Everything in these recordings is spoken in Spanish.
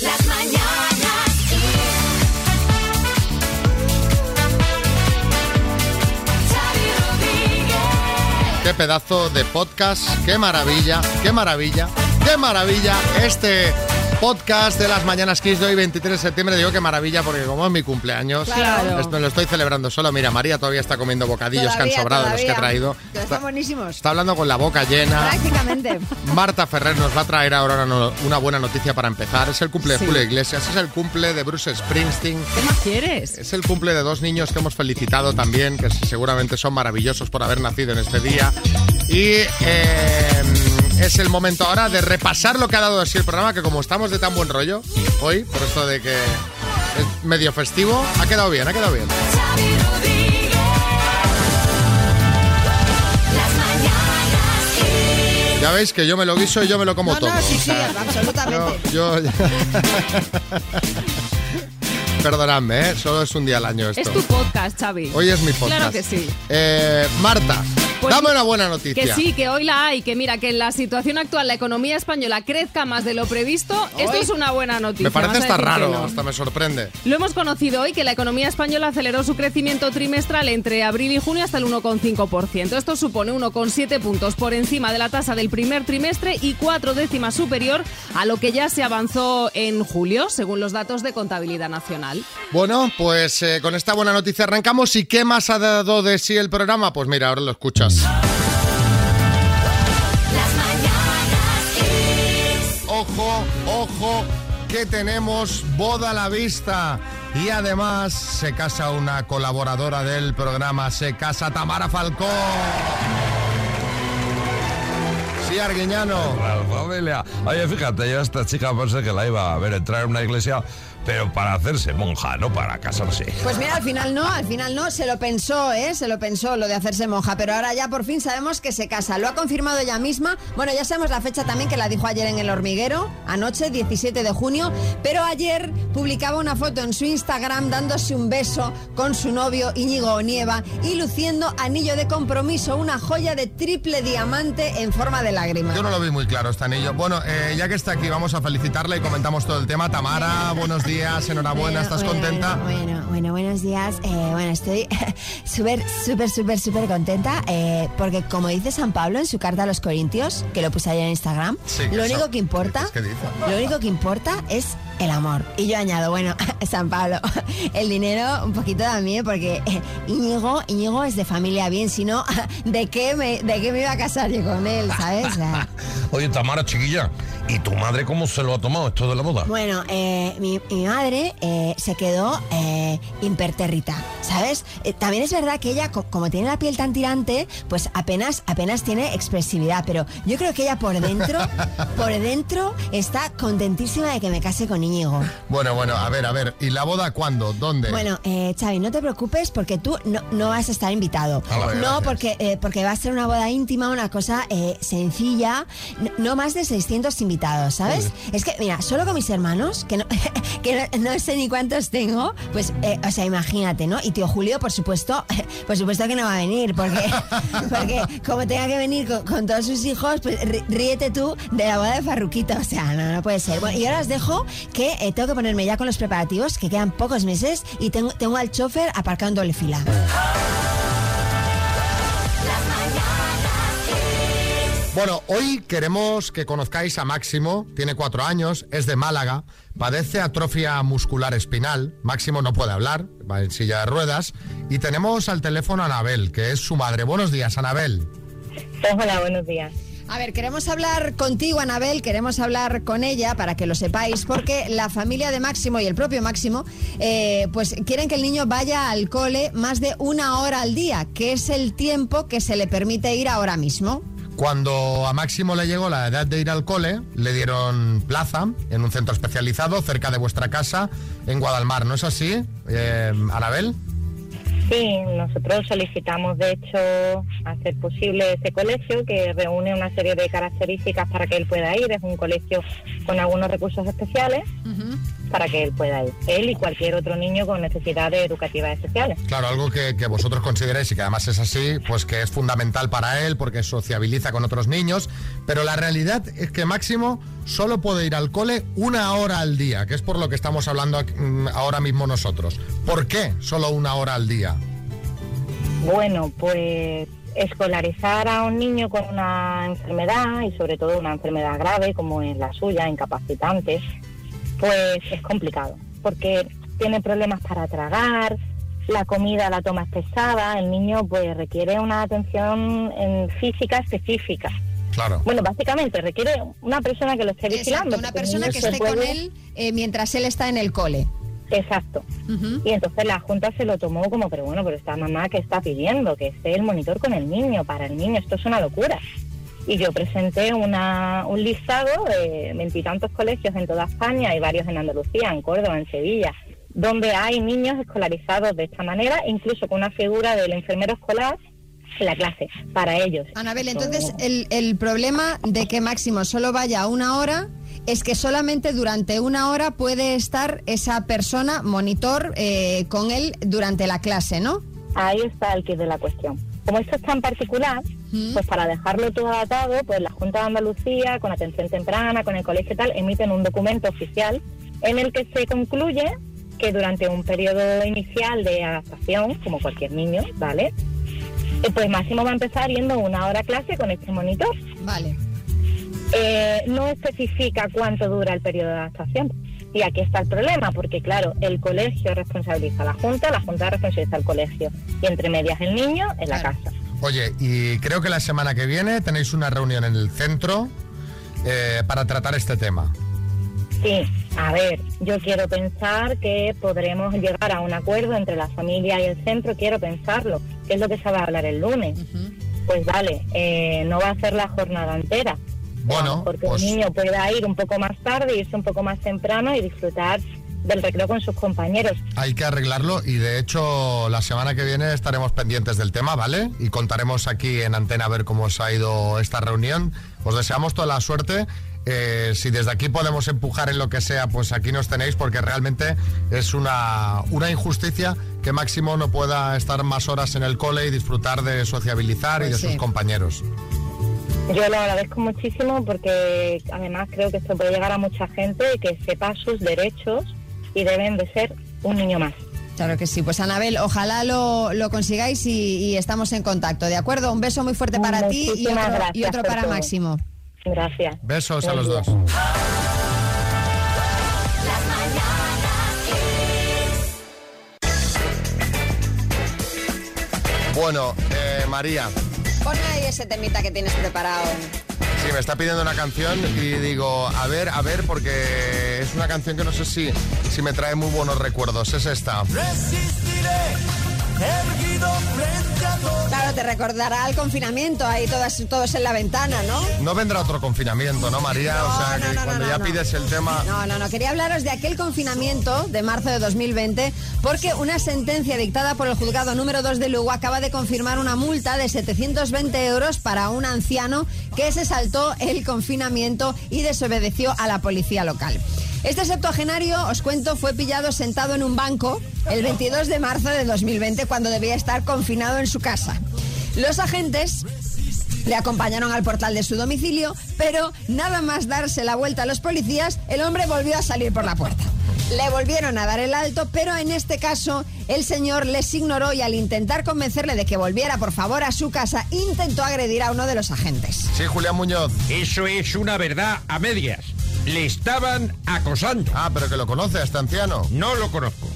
Las mañanas. Qué pedazo de podcast, qué maravilla, qué maravilla, qué maravilla este podcast de las Mañanas Kiss de hoy 23 de septiembre. Digo qué maravilla porque como es mi cumpleaños, Claro. esto lo estoy celebrando solo. Mira, María todavía está comiendo bocadillos que han sobrado de los que todavía. traído. Que están buenísimos. Está hablando con la boca llena. Prácticamente. Marta Ferrer nos va a traer ahora una, buena noticia para empezar. Es el cumple de Sí. Julio Iglesias, es el cumple de Bruce Springsteen. ¿Qué más quieres? Es el cumple de dos niños que hemos felicitado también, que seguramente son maravillosos por haber nacido en este día. Y eh, es el momento ahora de repasar lo que ha dado así el programa, que como estamos de tan buen rollo hoy, por esto de que es medio festivo, ha quedado bien, ha quedado bien. Ya veis que yo me lo guiso y yo me lo como No, todo. no, sí, sí, absolutamente. yo- yo- Perdonadme, ¿eh? solo es un día al año esto. Es tu podcast, Xavi. Hoy es mi podcast. Claro que sí. Eh, Marta, Pues dame una buena noticia. Que sí, que hoy la hay, que mira, que en la situación actual la economía española crezca más de lo previsto, esto es una buena noticia. Me parece hasta raro, no. hasta me sorprende. Lo hemos conocido hoy que la economía española aceleró su crecimiento trimestral entre abril y junio hasta el 1,5%. Esto supone 1,7 puntos por encima de la tasa del primer trimestre y cuatro décimas superior a lo que ya se avanzó en julio, según los datos de contabilidad nacional. Bueno, pues eh, con esta buena noticia arrancamos. ¿Y qué más ha dado de sí el programa? Pues mira, ahora lo escuchas. Las mañanas Kiss. Ojo, ojo, que tenemos boda a la vista. Y además se casa una colaboradora del programa, se casa Tamara Falcón. Sí, Arguiñano. La familia. Oye, fíjate, yo a esta chica pensé que la iba a ver entrar en una iglesia, pero para hacerse monja, no para casarse. Pues mira, al final no, al final no, se lo pensó, ¿eh? Se lo pensó lo de hacerse monja, pero ahora ya por fin sabemos que se casa. Lo ha confirmado ella misma. Bueno, ya sabemos la fecha también que la dijo ayer en El Hormiguero, anoche, 17 de junio, pero ayer publicaba una foto en su Instagram dándose un beso con su novio Íñigo Onieva y luciendo anillo de compromiso, una joya de triple diamante en forma de lágrima. Yo no lo vi muy claro este anillo. Bueno, eh, ya que está aquí, vamos a felicitarla y comentamos todo el tema. Tamara, buenos días, enhorabuena, ¿estás Bueno, contenta? Bueno, bueno, bueno, buenos días. Eh, bueno, estoy súper, súper, súper, súper contenta eh, porque como dice San Pablo en su carta a los Corintios, que lo puse ayer en Instagram, Sí, lo eso. único que importa, ¿Qué dice? lo único que importa es el amor. Y yo añado, bueno, San Pablo, el dinero un poquito también porque Íñigo, Íñigo es de familia bien, si no, ¿de qué me, de qué me iba a casar yo con él, sabes? Oye, Tamara, chiquilla, ¿y tu madre cómo se lo ha tomado esto de la boda? Bueno, eh, mi, mi madre eh, se quedó eh, impertérrita, ¿sabes? Eh, también es verdad que ella, co- como tiene la piel tan tirante, pues apenas, apenas tiene expresividad, pero yo creo que ella por dentro, por dentro está contentísima de que me case con Íñigo. Bueno, bueno, a ver, a ver. ¿Y la boda cuándo? ¿Dónde? Bueno, eh, Xavi, no te preocupes porque tú no, no vas a estar invitado. Ah, vale, no, gracias. porque, eh, porque va a ser una boda íntima, una cosa eh, sencilla, no, no más de 600 invitados, ¿sabes? Es que, mira, solo con mis hermanos, que no, que no, no sé ni cuántos tengo, pues, eh, o sea, imagínate, ¿no? Y tío Julio, por supuesto, por supuesto que no va a venir, porque, porque como tenga que venir con, con todos sus hijos, pues rí- ríete tú de la boda de Farruquito, o sea, no, no puede ser. Bueno, y ahora os dejo que eh, tengo que ponerme ya con los preparativos, que quedan pocos meses, y tengo, tengo al chofer aparcado en doble fila. Bueno, hoy queremos que conozcáis a Máximo, tiene cuatro años, es de Málaga, padece atrofia muscular espinal, Máximo no puede hablar, va en silla de ruedas, y tenemos al teléfono a Anabel, que es su madre. Buenos días, Anabel. Hola, buenos días. A ver, queremos hablar contigo, Anabel, queremos hablar con ella para que lo sepáis, porque la familia de Máximo y el propio Máximo, eh, pues quieren que el niño vaya al cole más de una hora al día, que es el tiempo que se le permite ir ahora mismo. Cuando a Máximo le llegó la edad de ir al cole, le dieron plaza en un centro especializado cerca de vuestra casa en Guadalmar, ¿no es así, eh, Anabel? Sí, nosotros solicitamos de hecho hacer posible ese colegio que reúne una serie de características para que él pueda ir. Es un colegio con algunos recursos especiales para que él pueda ir. Él y cualquier otro niño con necesidades educativas especiales. Claro, algo que, que vosotros consideréis y que además es así, pues que es fundamental para él porque sociabiliza con otros niños, pero la realidad es que Máximo solo puede ir al cole una hora al día, que es por lo que estamos hablando mm, ahora mismo nosotros. ¿Por qué solo una hora al día? Bueno, pues escolarizar a un niño con una enfermedad y sobre todo una enfermedad grave como es la suya, incapacitante, pues es complicado porque tiene problemas para tragar, la comida la toma es pesada, el niño pues requiere una atención en física específica. Claro. Bueno, básicamente requiere una persona que lo esté vigilando. Una persona que esté con él eh, mientras él está en el cole. Exacto. Ujú. Y entonces la Junta se lo tomó como, pero bueno, pero esta mamá que está pidiendo que esté el monitor con el niño, para el niño, esto es una locura. Y yo presenté una, un listado de veintitantos colegios en toda España y varios en Andalucía, en Córdoba, en Sevilla, donde hay niños escolarizados de esta manera, incluso con una figura del enfermero escolar en la clase, para ellos. Anabel, entonces el, el problema de que Máximo solo vaya una hora es que solamente durante una hora puede estar esa persona, monitor, eh, con él durante la clase, ¿no? Ahí está el kit de la cuestión. Como esto es tan particular, Pues para dejarlo todo adaptado, pues la Junta de Andalucía, con atención temprana, con el colegio y tal, emiten un documento oficial en el que se concluye que durante un periodo inicial de adaptación, como cualquier niño, ¿vale? Eh, Pues máximo va a empezar yendo una hora a clase con este monitor. Vale. Eh, no especifica cuánto dura el periodo de adaptación. Y aquí está el problema, porque claro, el colegio responsabiliza a la Junta, la Junta responsabiliza al colegio. Y entre medias el niño en la Claro. casa. Oye, y creo que la semana que viene tenéis una reunión en el centro eh, para tratar este tema. Sí, a ver, yo quiero pensar que podremos llegar a un acuerdo entre la familia y el centro, quiero pensarlo, que es lo que se va a hablar el lunes. Pues vale, eh, no va a ser la jornada entera. Bueno, porque pues- el niño pueda ir un poco más tarde, irse un poco más temprano y disfrutar del recreo con sus compañeros. Hay que arreglarlo y de hecho la semana que viene estaremos pendientes del tema, ¿vale? Y contaremos aquí en antena a ver cómo os ha ido esta reunión. Os deseamos toda la suerte. Eh, si desde aquí podemos empujar en lo que sea, pues aquí nos tenéis porque realmente es una, una injusticia que Máximo no pueda estar más horas en el cole y disfrutar de sociabilizar y Pues de sus sí. compañeros. Yo lo agradezco muchísimo porque además creo que esto puede llegar a mucha gente que sepa sus derechos y deben de ser un niño más. Claro que sí. Pues Anabel, ojalá lo, lo consigáis y, y estamos en contacto, ¿de acuerdo? Un beso muy fuerte para ti y otro, y para todo. Máximo. Gracias. Besos a los dos. Bueno, eh, María, Ponme ahí ese temita que tienes preparado. Sí, me está pidiendo una canción y digo, a ver, a ver, porque es una canción que no sé si, si me trae muy buenos recuerdos. Es esta. Claro, te recordará el confinamiento, ahí todas, todos en la ventana, ¿no? No vendrá otro confinamiento, ¿no, María? o sea, No, que no, no, cuando ya pides el tema... No, no, no. Quería hablaros de aquel confinamiento de marzo de 2020 porque una sentencia dictada por el juzgado número 2 de Lugo acaba de confirmar una multa de 720 euros para un anciano que se saltó el confinamiento y desobedeció a la policía local. Este septuagenario, os cuento, fue pillado sentado en un banco el 22 de marzo de 2020 cuando debía estar confinado en su casa. Los agentes le acompañaron al portal de su domicilio, pero nada más darse la vuelta a los policías, el hombre volvió a salir por la puerta. Le volvieron a dar el alto, pero en este caso el señor les ignoró y al intentar convencerle de que volviera por favor a su casa, intentó agredir a uno de los agentes. Sí, Julián Muñoz. Eso es una verdad a medias. Le estaban acosando. Ah, pero que lo conoce a este anciano. No lo conozco.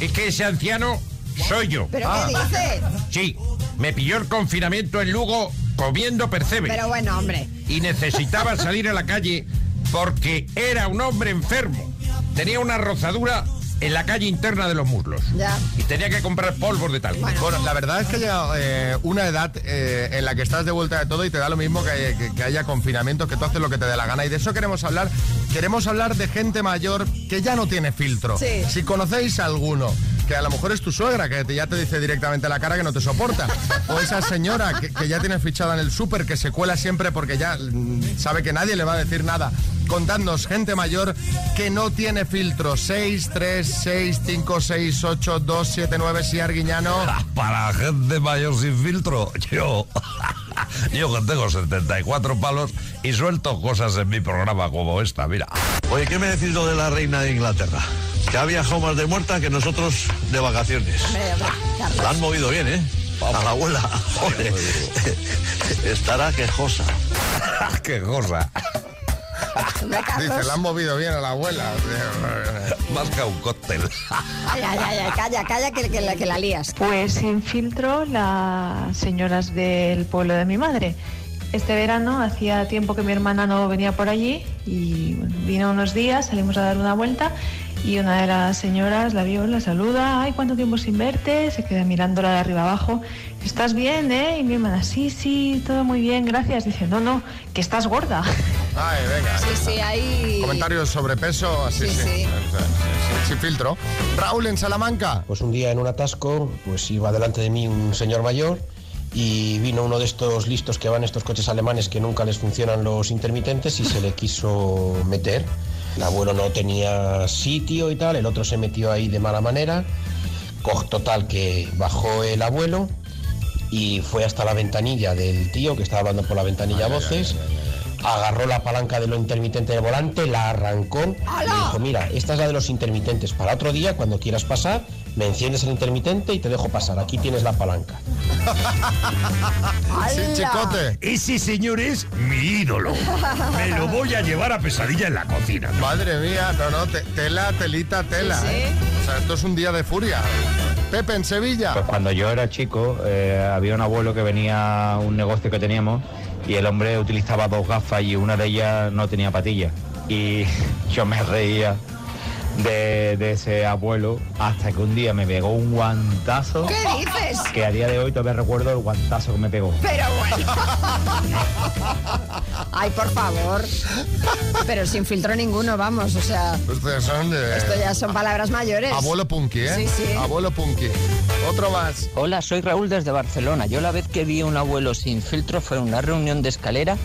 Es que ese anciano soy yo. ¿Pero Ah. qué dice? Sí, me pilló el confinamiento en Lugo comiendo percebe. Pero bueno, hombre. Y necesitaba salir a la calle porque era un hombre enfermo. Tenía una rozadura en la calle interna de los muslos. Ya. Y tenía que comprar polvos de tal. Bueno. Bueno, la verdad es que ha llegado eh, una edad eh, en la que estás de vuelta de todo y te da lo mismo que, que- que haya confinamiento, que tú haces lo que te dé la gana. Y de eso queremos hablar. Queremos hablar de gente mayor que ya no tiene filtro. Sí. Si conocéis a alguno, que a lo mejor es tu suegra, que te- ya te dice directamente a la cara que no te soporta. O esa señora que, que ya tiene fichada en el súper, que se cuela siempre porque ya mm, sabe que nadie le va a decir nada. Contadnos, gente mayor que no tiene filtro. 6, 3, 6, 5, 6, 8, 2, 7, 9, si Arguiñano. Para gente mayor sin filtro, yo. Yo que tengo 74 palos y suelto cosas en mi programa como esta, mira. Oye, ¿qué me decís lo de la reina de Inglaterra? Que ha viajado más de muerta que nosotros de vacaciones. La han movido bien, ¿eh? A la abuela. Joder. Estará quejosa. Carlos. Dice, la han movido bien a la abuela. Más que un cóctel. Ay, calla, calla, que, que la- que la lías. Pues sin filtro las señoras del pueblo de mi madre. Este verano hacía tiempo que mi hermana no venía por allí y bueno, vino unos días, salimos a dar una vuelta y una de las señoras la vio, la saluda, ay, ¿cuánto tiempo sin verte? Se queda mirándola de arriba abajo, ¿estás bien, eh? Y mi hermana, sí, sí, todo muy bien, gracias. Dice, no, no, que estás gorda. Ay, venga. Sí, sí, ahí. Comentarios sobre peso, así Sí, sí. sí. Sí, sí, Sin filtro. Raúl en Salamanca. Pues un día en un atasco, pues iba delante de mí un señor mayor y vino uno de estos listos que van estos coches alemanes que nunca les funcionan los intermitentes y se le quiso meter. El abuelo no tenía sitio y tal, el otro se metió ahí de mala manera. Total que bajó el abuelo y fue hasta la ventanilla del tío que estaba hablando por la ventanilla a voces. Agarró la palanca de lo intermitente del volante, la arrancó y dijo, mira, esta es la de los intermitentes. Para otro día, cuando quieras pasar, me enciendes el intermitente y te dejo pasar. Aquí tienes la palanca. Sí, chicote. Ese señor es mi ídolo. Me lo voy a llevar a pesadilla en la cocina. Madre mía, no, no, te- tela, telita, tela. Sí, sí. ¿eh? O sea, esto es un día de furia. Pepe en Sevilla. Pues cuando yo era chico, eh, había un abuelo que venía a un negocio que teníamos y el hombre utilizaba dos gafas y una de ellas no tenía patillas. Y yo me reía de, de ese abuelo hasta que un día me pegó un guantazo ¿Qué dices? que a día de hoy todavía recuerdo el guantazo que me pegó. Pero bueno. Ay, por favor. Pero sin filtro ninguno, vamos. O sea, Ustedes son de... esto ya son palabras mayores. Abuelo Punky, ¿eh? Sí, sí. Abuelo Punky. Otro más. Hola, soy Raúl desde Barcelona. Yo la vez que vi a un abuelo sin filtro fue en una reunión de escalera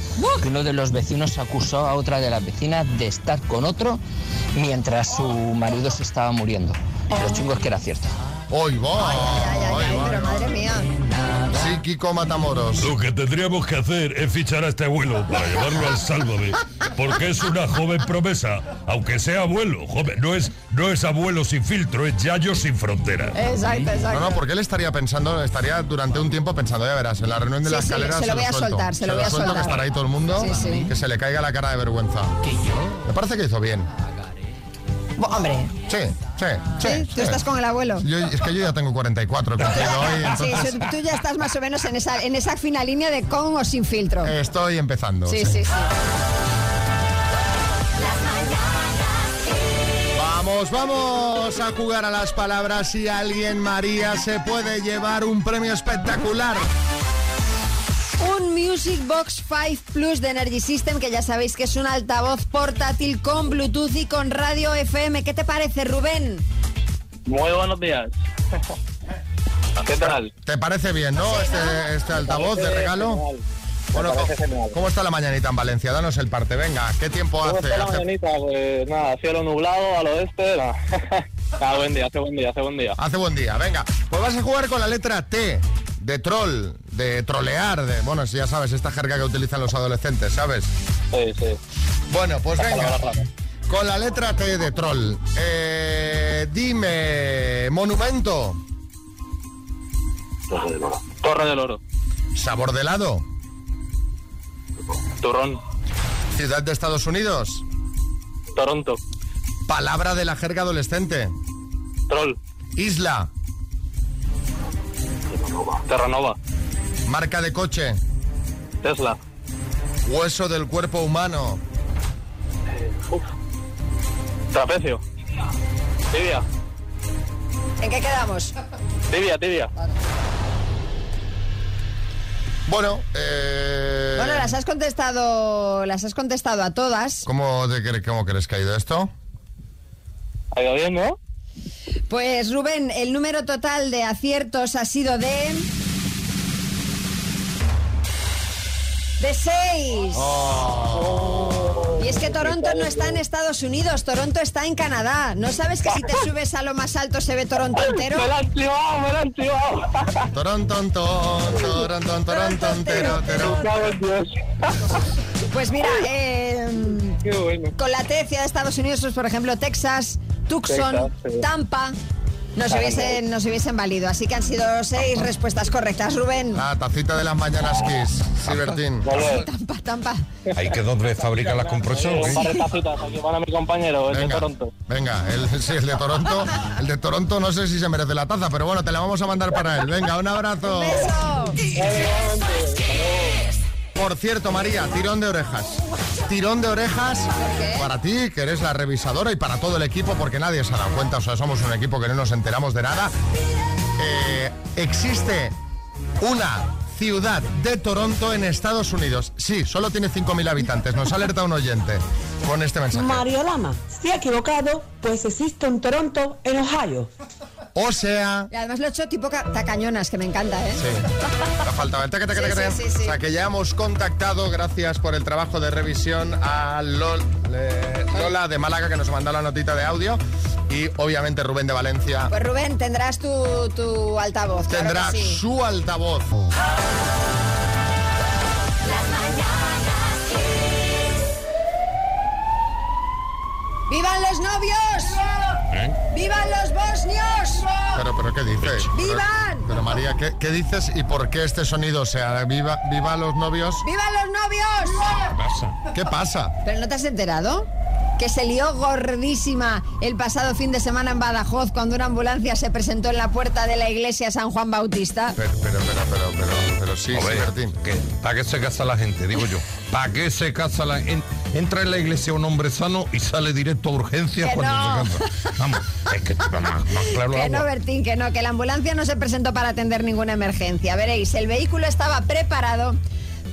que uno de los vecinos acusó a otra de las vecinas de estar con otro mientras su marido se estaba muriendo. Lo chungo es que era cierto. Hoy va. Ay, ay, ay, ay, va. pero madre mía. Kiko Matamoros. Lo que tendríamos que hacer es fichar a este abuelo para llevarlo al Sálvame, porque es una joven promesa, aunque sea abuelo, joven, no es, no es abuelo sin filtro, es yayo sin fronteras. Exacto, exacto. No, no, porque él estaría pensando, estaría durante un tiempo pensando, ya verás, en la reunión de Sí, la sí, escalera se lo voy a soltar, se lo voy a suelto, soltar. que estará ahí todo el mundo, Sí, sí. que se le caiga la cara de vergüenza. Me parece que hizo bien. Hombre, Sí, sí, sí. ¿sí? ¿Tú sí. estás con el abuelo? Yo- es que yo ya tengo 44 he cumplido hoy, entonces tú- tú ya estás más o menos en esa, en esa fina línea de con o sin filtro. estoy empezando. sí, sí. sí. Vamos, vamos a jugar a las palabras y alguien, María, se puede llevar un premio espectacular. Un Music Box 5 Plus de Energy System, que ya sabéis que es un altavoz portátil con Bluetooth y con radio FM. ¿Qué te parece, Rubén? Muy buenos días. ¿Qué tal? ¿Te parece bien, no? Este, este altavoz de regalo. Bueno, parece ¿cómo, genial. cómo está la mañanita en Valencia? Danos el parte, venga. ¿Qué tiempo ¿Cómo hace? está la Hace- mañanita? Pues nada, cielo nublado al oeste. nada. Ah, buen día, hace buen día, hace buen día. Hace buen día, venga. Pues vas a jugar con la letra T, de troll, de trolear, de, bueno, si ya sabes, esta jerga que utilizan los adolescentes, ¿sabes? Sí, sí. Bueno, pues venga. Con la letra T de troll. Eh, dime, monumento, Torre del Oro. sabor de helado, Turrón. ciudad de Estados Unidos, Toronto. palabra de la jerga adolescente, Troll. isla, Terranova. Marca de coche, Tesla. hueso del cuerpo humano, Trapecio. Tibia. ¿En qué quedamos? Tibia, tibia. Bueno, eh, Bueno, las has contestado, las has contestado a todas. ¿cómo, te cre- ¿cómo crees que ha ido esto? Ha ido bien, ¿no? Pues Rubén, el número total de aciertos ha sido de. De seis. Y Y es que Toronto no está en Estados Unidos, Toronto está en Canadá. ¿No sabes que si te subes a lo más alto se ve Toronto entero? Me la han activado, me la han activado. Toronto, Toronto, Toronto, entero. Pues mira, eh, Qué bueno. con la tercia de Estados Unidos, pues por ejemplo Texas, Tucson, Texas, sí. Tampa, nos hubiesen, nos hubiesen valido. Así que han sido seis respuestas correctas, Rubén. La tacita de las mañanas Kiss, sí, Bertín. Tampa, Tampa. Hay que donde fabrican las compresoras. Un par de tacitas aquí para mi compañero, el de Venga, Toronto. venga, el, sí, el de Toronto, el de Toronto no sé si se merece la taza, pero bueno, te la vamos a mandar para él. Venga, un abrazo. Por cierto, María, tirón de orejas. Tirón de orejas para ti, que eres la revisadora, y para todo el equipo, porque nadie se ha dado cuenta, o sea, somos un equipo que no nos enteramos de nada. Eh, existe una ciudad de Toronto en Estados Unidos. Sí, solo tiene 5.000 habitantes. Nos ha alertado un oyente con este mensaje. Mario Lama, si ha equivocado, pues existe un Toronto en Ohio. O sea... Y además lo he hecho tipo ca- tacañonas, que me encanta, ¿eh? Sí, la faltaba. Taca, taca, Sí, taca. sí, sí, sí. O sea que ya hemos contactado, gracias por el trabajo de revisión, a Lol- Lola de Málaga que nos mandó la notita de audio y obviamente Rubén de Valencia Pues Rubén, tendrás tu, tu altavoz. tendrá su altavoz. ¡Vivan los novios! ¿Eh? ¡Vivan los bosnios! Pero, pero ¿qué dices? ¡Vivan! Pero, pero, María, ¿qué, qué dices y por qué este sonido? O sea, viva, viva los novios. ¡Vivan los novios! ¿Qué pasa? ¿Pero no te has enterado? Que se lió gordísima el pasado fin de semana en Badajoz cuando una ambulancia se presentó en la puerta de la iglesia San Juan Bautista. Pero, pero, pero, pero, pero, pero sí, sí, que- ¿Para qué se casa la gente? Digo yo. ¿Para qué se casa la gente? Entra en la iglesia un hombre sano y sale directo a urgencias Que cuando no. se casa. Vamos, es que más, más claro Que no. Bertín, que no, que la ambulancia no se presentó para atender ninguna emergencia. Veréis, el vehículo estaba preparado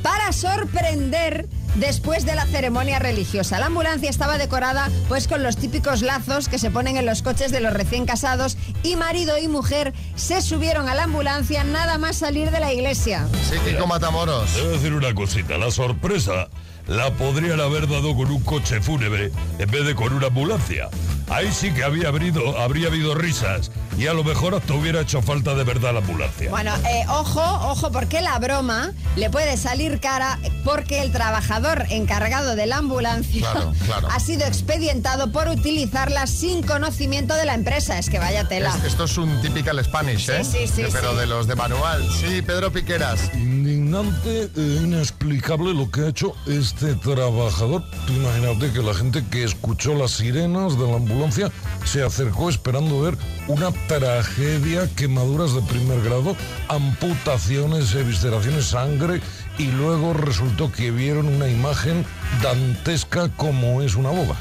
para sorprender después de la ceremonia religiosa. La ambulancia estaba decorada pues con los típicos lazos que se ponen en los coches de los recién casados y marido y mujer se subieron a la ambulancia nada más salir de la iglesia. Sí, Kiko Matamoros. A decir una cosita, la sorpresa la podrían haber dado con un coche fúnebre en vez de con una ambulancia. Ahí sí que había habido, habría habido risas y a lo mejor hasta hubiera hecho falta de verdad la ambulancia. Bueno, eh, ojo, ojo, porque la broma le puede salir cara porque el trabajador encargado de la ambulancia Claro, claro. ha sido expedientado por utilizarla sin conocimiento de la empresa. Es que vaya tela. Es- esto es un typical Spanish, ¿eh? sí, sí, Pero sí. de los de manual. Sí, Pedro Piqueras. Indignante e inexplicable lo que ha hecho este trabajador. Tú imagínate que la gente que escuchó las sirenas de la ambulancia se acercó esperando ver una tragedia, quemaduras de primer grado, amputaciones, evisceraciones, sangre y luego resultó que vieron una imagen dantesca como es una boda.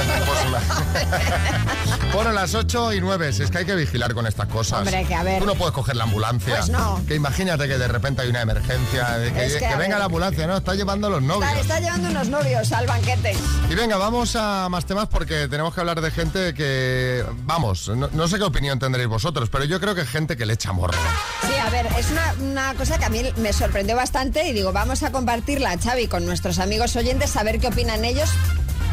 Bueno, las 8 y 9, es que hay que vigilar con estas cosas. Hombre, que a ver. Tú no puedes coger la ambulancia. Pues no. Que imagínate que de repente hay una emergencia, que, Es que, que a venga la ambulancia, ¿no? Está llevando a los novios. Está, está llevando unos novios al banquete. Y venga, vamos a más temas porque tenemos que hablar de gente que, vamos, no, no sé qué opinión tendréis vosotros, pero yo creo que gente que le echa morro. Sí, a ver, es una, una cosa que a mí me sorprendió bastante y digo, vamos a compartirla, Xavi, con nuestros amigos oyentes, a ver qué opinan ellos.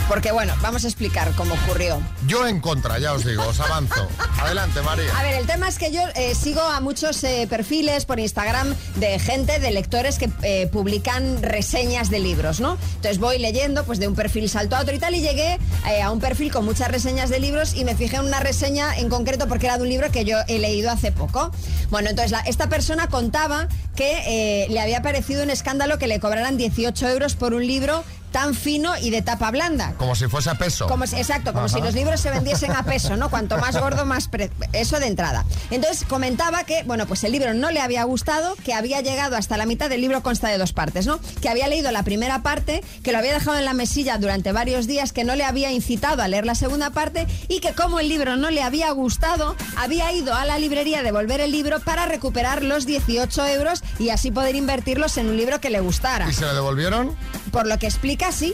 Porque bueno, vamos a explicar cómo ocurrió. Yo en contra, ya os digo, os avanzo. Adelante, María. A ver, el tema es que yo eh, sigo a muchos eh, perfiles por Instagram de gente, de lectores que eh, publican reseñas de libros, ¿no? Entonces voy leyendo, pues de un perfil salto a otro y tal, y llegué a un perfil con muchas reseñas de libros y me fijé en una reseña en concreto porque era de un libro que yo he leído hace poco. Bueno, entonces la- esta persona contaba que le había parecido un escándalo que le cobraran 18 euros por un libro tan fino y de tapa blanda. Como si fuese a peso. Como si- exacto, como Ajá. si los libros se vendiesen a peso, ¿no? Cuanto más gordo, más... pre- Eso de entrada. Entonces comentaba que, bueno, pues el libro no le había gustado, que había llegado hasta la mitad del libro, consta de dos partes, ¿no? Que había leído la primera parte, que lo había dejado en la mesilla durante varios días, que no le había incitado a leer la segunda parte y que como el libro no le había gustado, había ido a la librería a devolver el libro para recuperar los 18 euros y así poder invertirlos en un libro que le gustara. ¿Y se lo devolvieron? Por lo que explica, sí.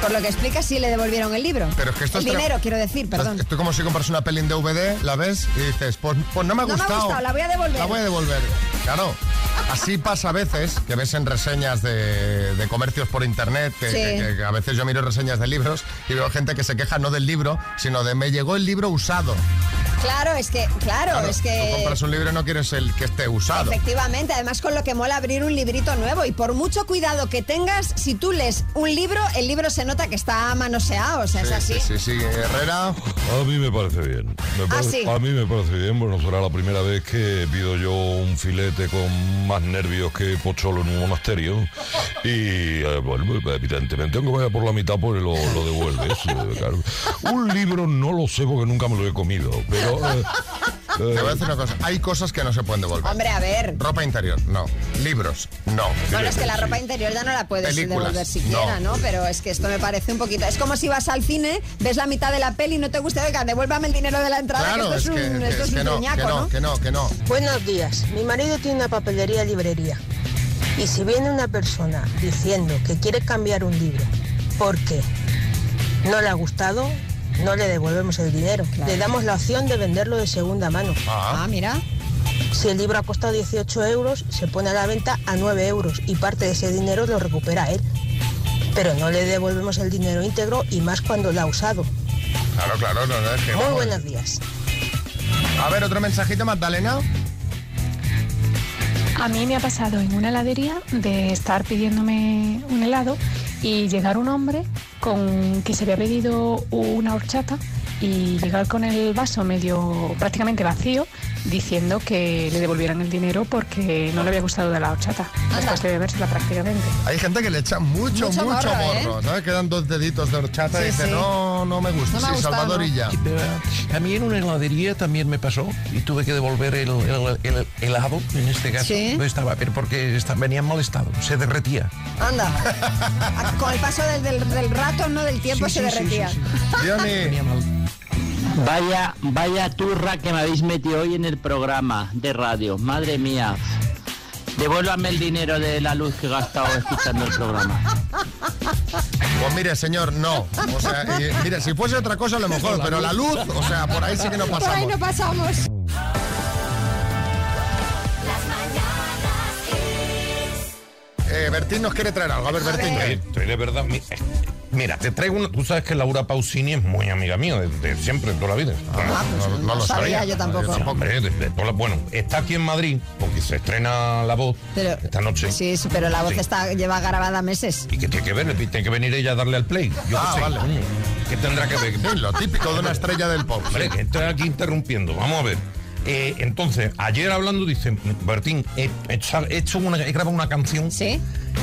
Por lo que explica, sí le devolvieron el libro. Pero es que esto el es dinero, quiero decir, perdón. Es como si compras una peli en DVD, la ves y dices, pues, pues no me ha No me ha gustado. gustado, la voy a devolver. La voy a devolver. Claro. Así pasa a veces, que ves en reseñas de, de comercios por internet, que, Sí. que- que a veces yo miro reseñas de libros y veo gente que se queja no del libro, sino de me llegó el libro usado. Claro, es que, claro, Claro, es Tú que... compras un libro y no quieres el que esté usado. Efectivamente, además con lo que mola abrir un librito nuevo y por mucho cuidado que tengas, si tú lees un libro, el libro se nota que está manoseado, o sea, es así. Sí, sí, sí. Herrera. A mí me parece bien. Me Ah, sí. A mí me parece bien. Bueno, será la primera vez que pido yo un filete con más nervios que pocholo en un monasterio. Y, eh, bueno, evidentemente, aunque vaya por la mitad, pues lo, lo devuelves. claro. Un libro no lo sé porque nunca me lo he comido. Pero. Te voy a decir una cosa. Hay cosas que no se pueden devolver. Hombre, a ver. Ropa interior, no. Libros, no. Bueno, es que la ropa interior ya no la puedes Películas, devolver siquiera, no. ¿no? Pero es que esto me parece un poquito... Es como si vas al cine, ves la mitad de la peli y no te gusta, oiga, devuélvame el dinero de la entrada, Claro, que es esto es un, que- esto es que un no, que no, ¿no? que no, que no. Buenos días. Mi marido tiene una papelería librería. Y si viene una persona diciendo que quiere cambiar un libro porque no le ha gustado, no le devolvemos el dinero. Le damos la opción de venderlo de segunda mano. Ah, mira. Si el libro ha costado 18 euros, se pone a la venta a 9 euros y parte de ese dinero lo recupera él. Pero no le devolvemos el dinero íntegro y más cuando lo ha usado. Claro, claro, no, no, es que Muy vamos. buenos días. A ver, otro mensajito, Magdalena. A mí me ha pasado en una heladería de estar pidiéndome un helado y llegar un hombre con que se había pedido una horchata y llegar con el vaso medio prácticamente vacío diciendo que le devolvieran el dinero porque no le había gustado de la horchata después de bebérsela prácticamente. Hay gente que le echa mucho, Mucho mucho, morro, ¿eh? morro, ¿sabes? Quedan dos deditos de horchata y dice, sí. no, no me gusta. No me sí, gustado, Salvador ¿no? y ya. Sí, pero, a mí en una heladería también me pasó y tuve que devolver el, el- el helado, en este caso. Sí. No estaba, pero porque está- venía en mal estado, se derretía. Anda. Con el paso del, del- del rato, no del tiempo, Sí, se sí, sí, derretía. sí, Johnny. Vaya, vaya turra que me habéis metido hoy en el programa de radio. Madre mía. Devuélvame el dinero de la luz que he gastado escuchando el programa. Pues mire, señor, no. O sea, eh, mire, si fuese otra cosa a lo mejor, pero la luz, o sea, por ahí sí que no Por ahí pasamos. no pasamos. Eh, Bertín nos quiere traer algo. A ver, Bertín. Oye, estoy de verdad. Mi- Mira, te traigo una. Tú sabes que Laura Pausini es muy amiga mía, desde siempre, de toda la vida. Ah, pues no- no lo sabía yo tampoco. Sí, hombre, de- de toda la- bueno, está aquí en Madrid porque se estrena La Voz Pero, esta noche. sí, sí, pero la voz Sí. está lleva grabada meses. ¿Y qué tiene que ver? Tiene que venir ella a darle al play. Yo Ah, qué sé, vale. coño. ¿Qué tendrá que ver? Sí, lo típico de una estrella del pop. Hombre, que estoy aquí interrumpiendo. Vamos a ver. Eh, entonces, ayer hablando, dice Bertín, he, he hecho- he hecho una, he grabado una canción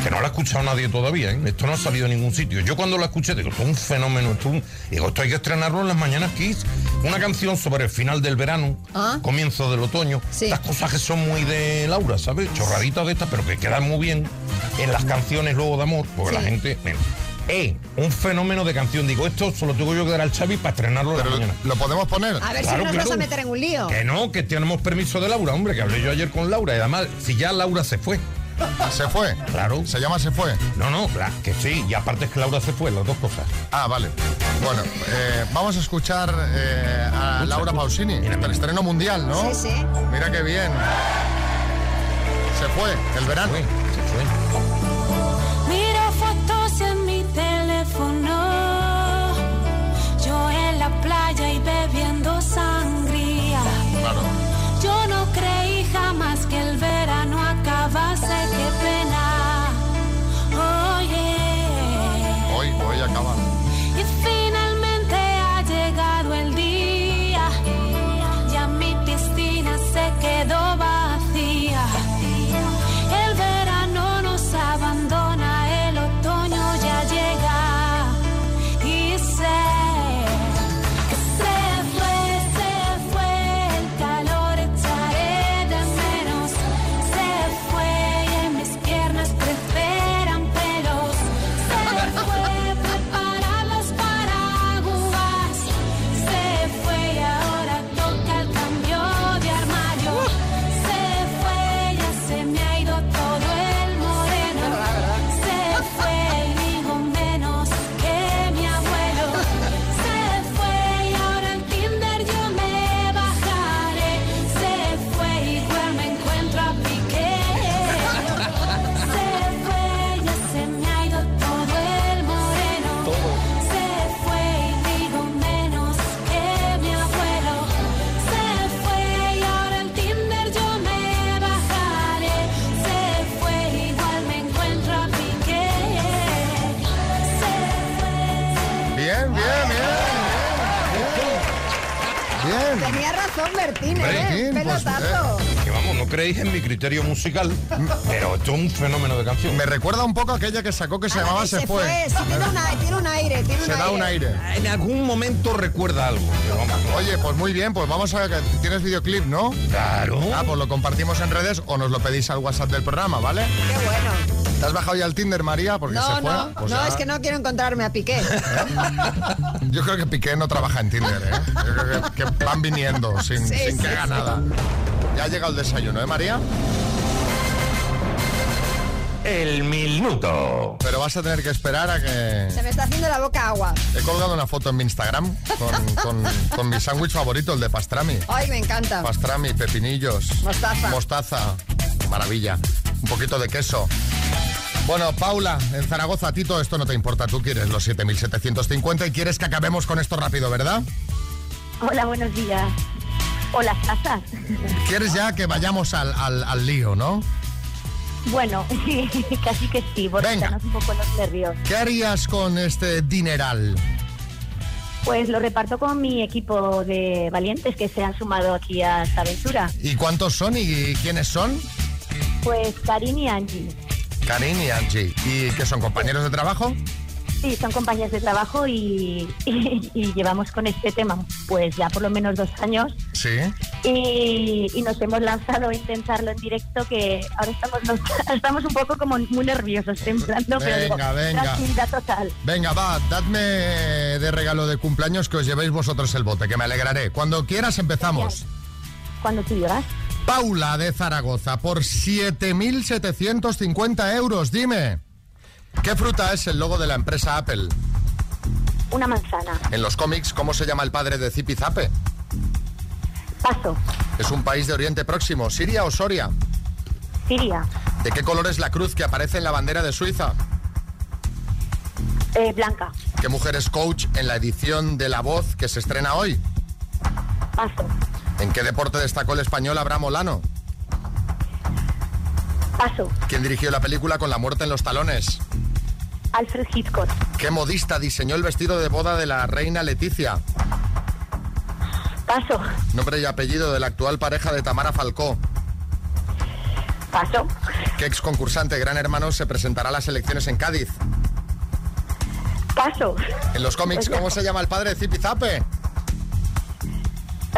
que no la ha escuchado nadie todavía. ¿eh? Esto no ha salido en ningún sitio. Yo cuando la escuché, digo, esto es un fenómeno. Esto, un- digo, esto hay que estrenarlo en las mañanas Kiss. Una canción sobre el final del verano, Ah. comienzo del otoño. Estas cosas que son muy de Laura, ¿sabes? Chorraditas de estas, pero que quedan muy bien en las canciones luego de amor, porque la gente. mira, eh, un fenómeno de canción. Digo, esto solo tengo yo que dar al Xavi para estrenarlo en la mañana. ¿Lo podemos poner? A ver Claro, si nos vas claro. a meter en un lío. Que no, que tenemos permiso de Laura, hombre, que hablé yo ayer con Laura. Y además, si ya Laura se fue. ¿Se fue? Claro. ¿Se llama Se fue? No, no, la- que sí. Y aparte es que Laura se fue, las dos cosas. Ah, vale. Bueno, eh, vamos a escuchar eh, a Laura Pausini. El estreno mundial, ¿no? Sí, sí. Mira qué bien. Se fue, el verano. Miro playa y bebiendo sangría. Creéis en mi criterio musical, pero esto es un fenómeno de canción. Me recuerda un poco a aquella que sacó que se Ah, llamaba se Se Fue. Sí, tiene, una- tiene un aire, tiene Se un da aire. un aire. En algún momento recuerda algo. Oye, pues muy bien, pues vamos a... ¿Tienes videoclip, no? Claro. Ah, pues lo compartimos en redes o nos lo pedís al WhatsApp del programa, ¿vale? Qué bueno. ¿Te has bajado ya el Tinder, María? Porque No, se fue. no, Pues no, ya- es que no quiero encontrarme a Piqué. Yo creo que Piqué no trabaja en Tinder, ¿eh? Yo creo que, que van viniendo sin, Sí, sin que sí, haga sí. nada. Ya ha llegado el desayuno, ¿eh, María? El minuto. Pero vas a tener que esperar a que... Se me está haciendo la boca agua. He colgado una foto en mi Instagram con, con- con mi sándwich favorito, el de pastrami. Ay, me encanta. Pastrami, pepinillos. Mostaza. Mostaza. Maravilla. Un poquito de queso. Bueno, Paula, en Zaragoza, a ti todo esto no te importa. Tú quieres los 7.750 y quieres que acabemos con esto rápido, ¿verdad? Hola, buenos días. Hola, casas. Quieres ya que vayamos al, al- al lío, ¿no? Bueno, casi que sí, por Venga. un poco los nervios. ¿Qué harías con este dineral? Pues lo reparto con mi equipo de valientes que se han sumado aquí a esta aventura. ¿Y cuántos son y quiénes son? Pues Karin y Angie. Karin y Angie. ¿Y qué son compañeros de trabajo? Sí, son compañeras de trabajo y, y- y llevamos con este tema pues ya por lo menos dos años Sí. y, y nos hemos lanzado a intentarlo en directo que ahora estamos los- estamos un poco como muy nerviosos temblando pero digo, Venga, venga. tranquilidad total. Venga, va, dadme de regalo de cumpleaños que os llevéis vosotros el bote, que me alegraré. Cuando quieras empezamos. Cuando tú digas. Paula de Zaragoza, por 7.750 euros, dime. ¿Qué fruta es el logo de la empresa Apple? Una manzana. En los cómics, ¿cómo se llama el padre de Zipi Zape? Paso. Es un país de Oriente Próximo, ¿Siria o Soria? Siria. ¿De qué color es la cruz que aparece en la bandera de Suiza? Eh, blanca. ¿Qué mujer es coach en la edición de La Voz que se estrena hoy? Paso. ¿En qué deporte destacó el español Abraham Olano? Paso. ¿Quién dirigió la película con la muerte en los talones? Alfred Hitchcock. ¿Qué modista diseñó el vestido de boda de la reina Leticia? Paso. Nombre y apellido de la actual pareja de Tamara Falcó. Paso. ¿Qué ex concursante Gran Hermano se presentará a las elecciones en Cádiz? Paso. En los cómics, Pues. ¿cómo se llama el padre de Zipizape?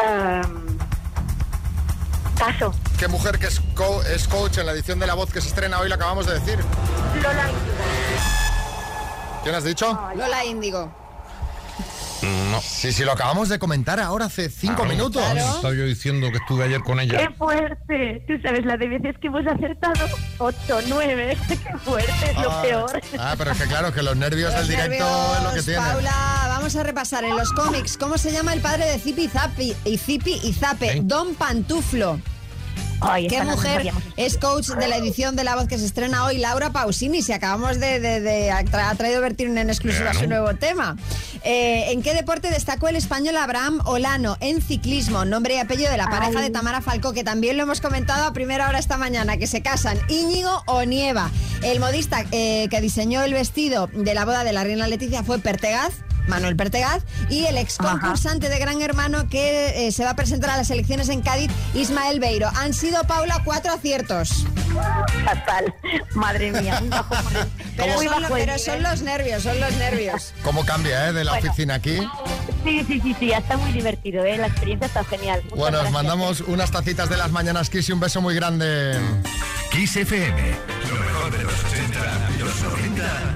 Em, paso. ¿Qué mujer que es, co- es coach en la edición de La Voz que se estrena hoy? Lo acabamos de decir. Lola ¿Quién has dicho? Lola Índigo. No. Sí, sí, lo acabamos de comentar ahora hace cinco minutos. Estaba yo diciendo que estuve ayer con ella. ¡Qué fuerte! Tú sabes la de veces que hemos acertado. 8, 9. ¡Qué fuerte! Es lo Ah, peor. Ah, pero es que claro, que los nervios Los del directo nervios, es lo que tiene. Paula, vamos a repasar en los cómics. ¿Cómo se llama el padre de Zipi Zapi y Zipi y Zape? Don Pantuflo. Ay, ¿Qué no mujer es coach de la edición de La Voz que se estrena hoy? Laura Pausini. Si acabamos de... de- de- ha tra- ha traído Bertín en exclusiva Claro. su nuevo tema. Eh, ¿En qué deporte destacó el español Abraham Olano? En ciclismo. Nombre y apellido de la pareja Ay. de Tamara Falcó, que también lo hemos comentado a primera hora esta mañana, que se casan. Íñigo o Nieva. El modista eh, que diseñó el vestido de la boda de la reina Leticia fue Pertegaz. Manuel Pertegaz y el ex concursante de Gran Hermano que eh, se va a presentar a las elecciones en Cádiz, Ismael Beiro. Han sido, Paula, cuatro aciertos. Fatal. Madre mía, bajo. Pero, son, bajo pero son los nervios, son los nervios. ¿Cómo cambia, eh, de la Bueno. oficina aquí? Sí, sí, sí, sí, ya está muy divertido, ¿eh? La experiencia está genial. Muchas Bueno, os mandamos unas tacitas de las mañanas Kiss y un beso muy grande. Kiss FM, lo mejor de los 80, los 90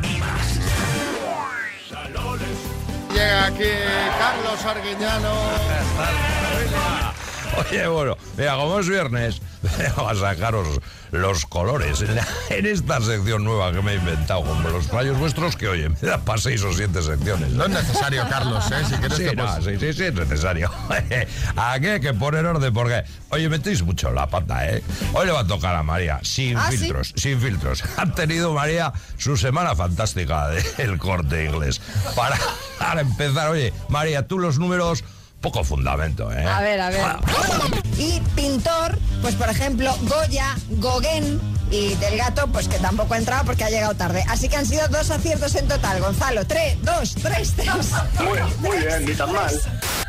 Llega aquí Carlos Arguiñano. Oye, bueno, mira, como es viernes, vamos a sacaros los colores en, la- en esta sección nueva que me he inventado, como los fallos vuestros, que oye, me da para seis o siete secciones. No es necesario, Carlos, ¿eh? Si quieres sí, te no, sí, sí, sí, es necesario. Aquí hay que poner orden porque, oye, metéis mucho la pata, ¿eh? Hoy le va a tocar a María, sin ¿Ah, sí? filtros, sin filtros. Ha tenido María su semana fantástica del corte inglés. Para, para empezar, oye, María, tú los números, poco fundamento, ¿eh? A ver, a ver. Y pintor, pues por ejemplo, Goya, Gauguin y del gato, pues que tampoco ha entrado porque ha llegado tarde. Así que han sido dos aciertos en total. Gonzalo, tres, dos, tres, tres. Muy, muy bien, ni tan mal.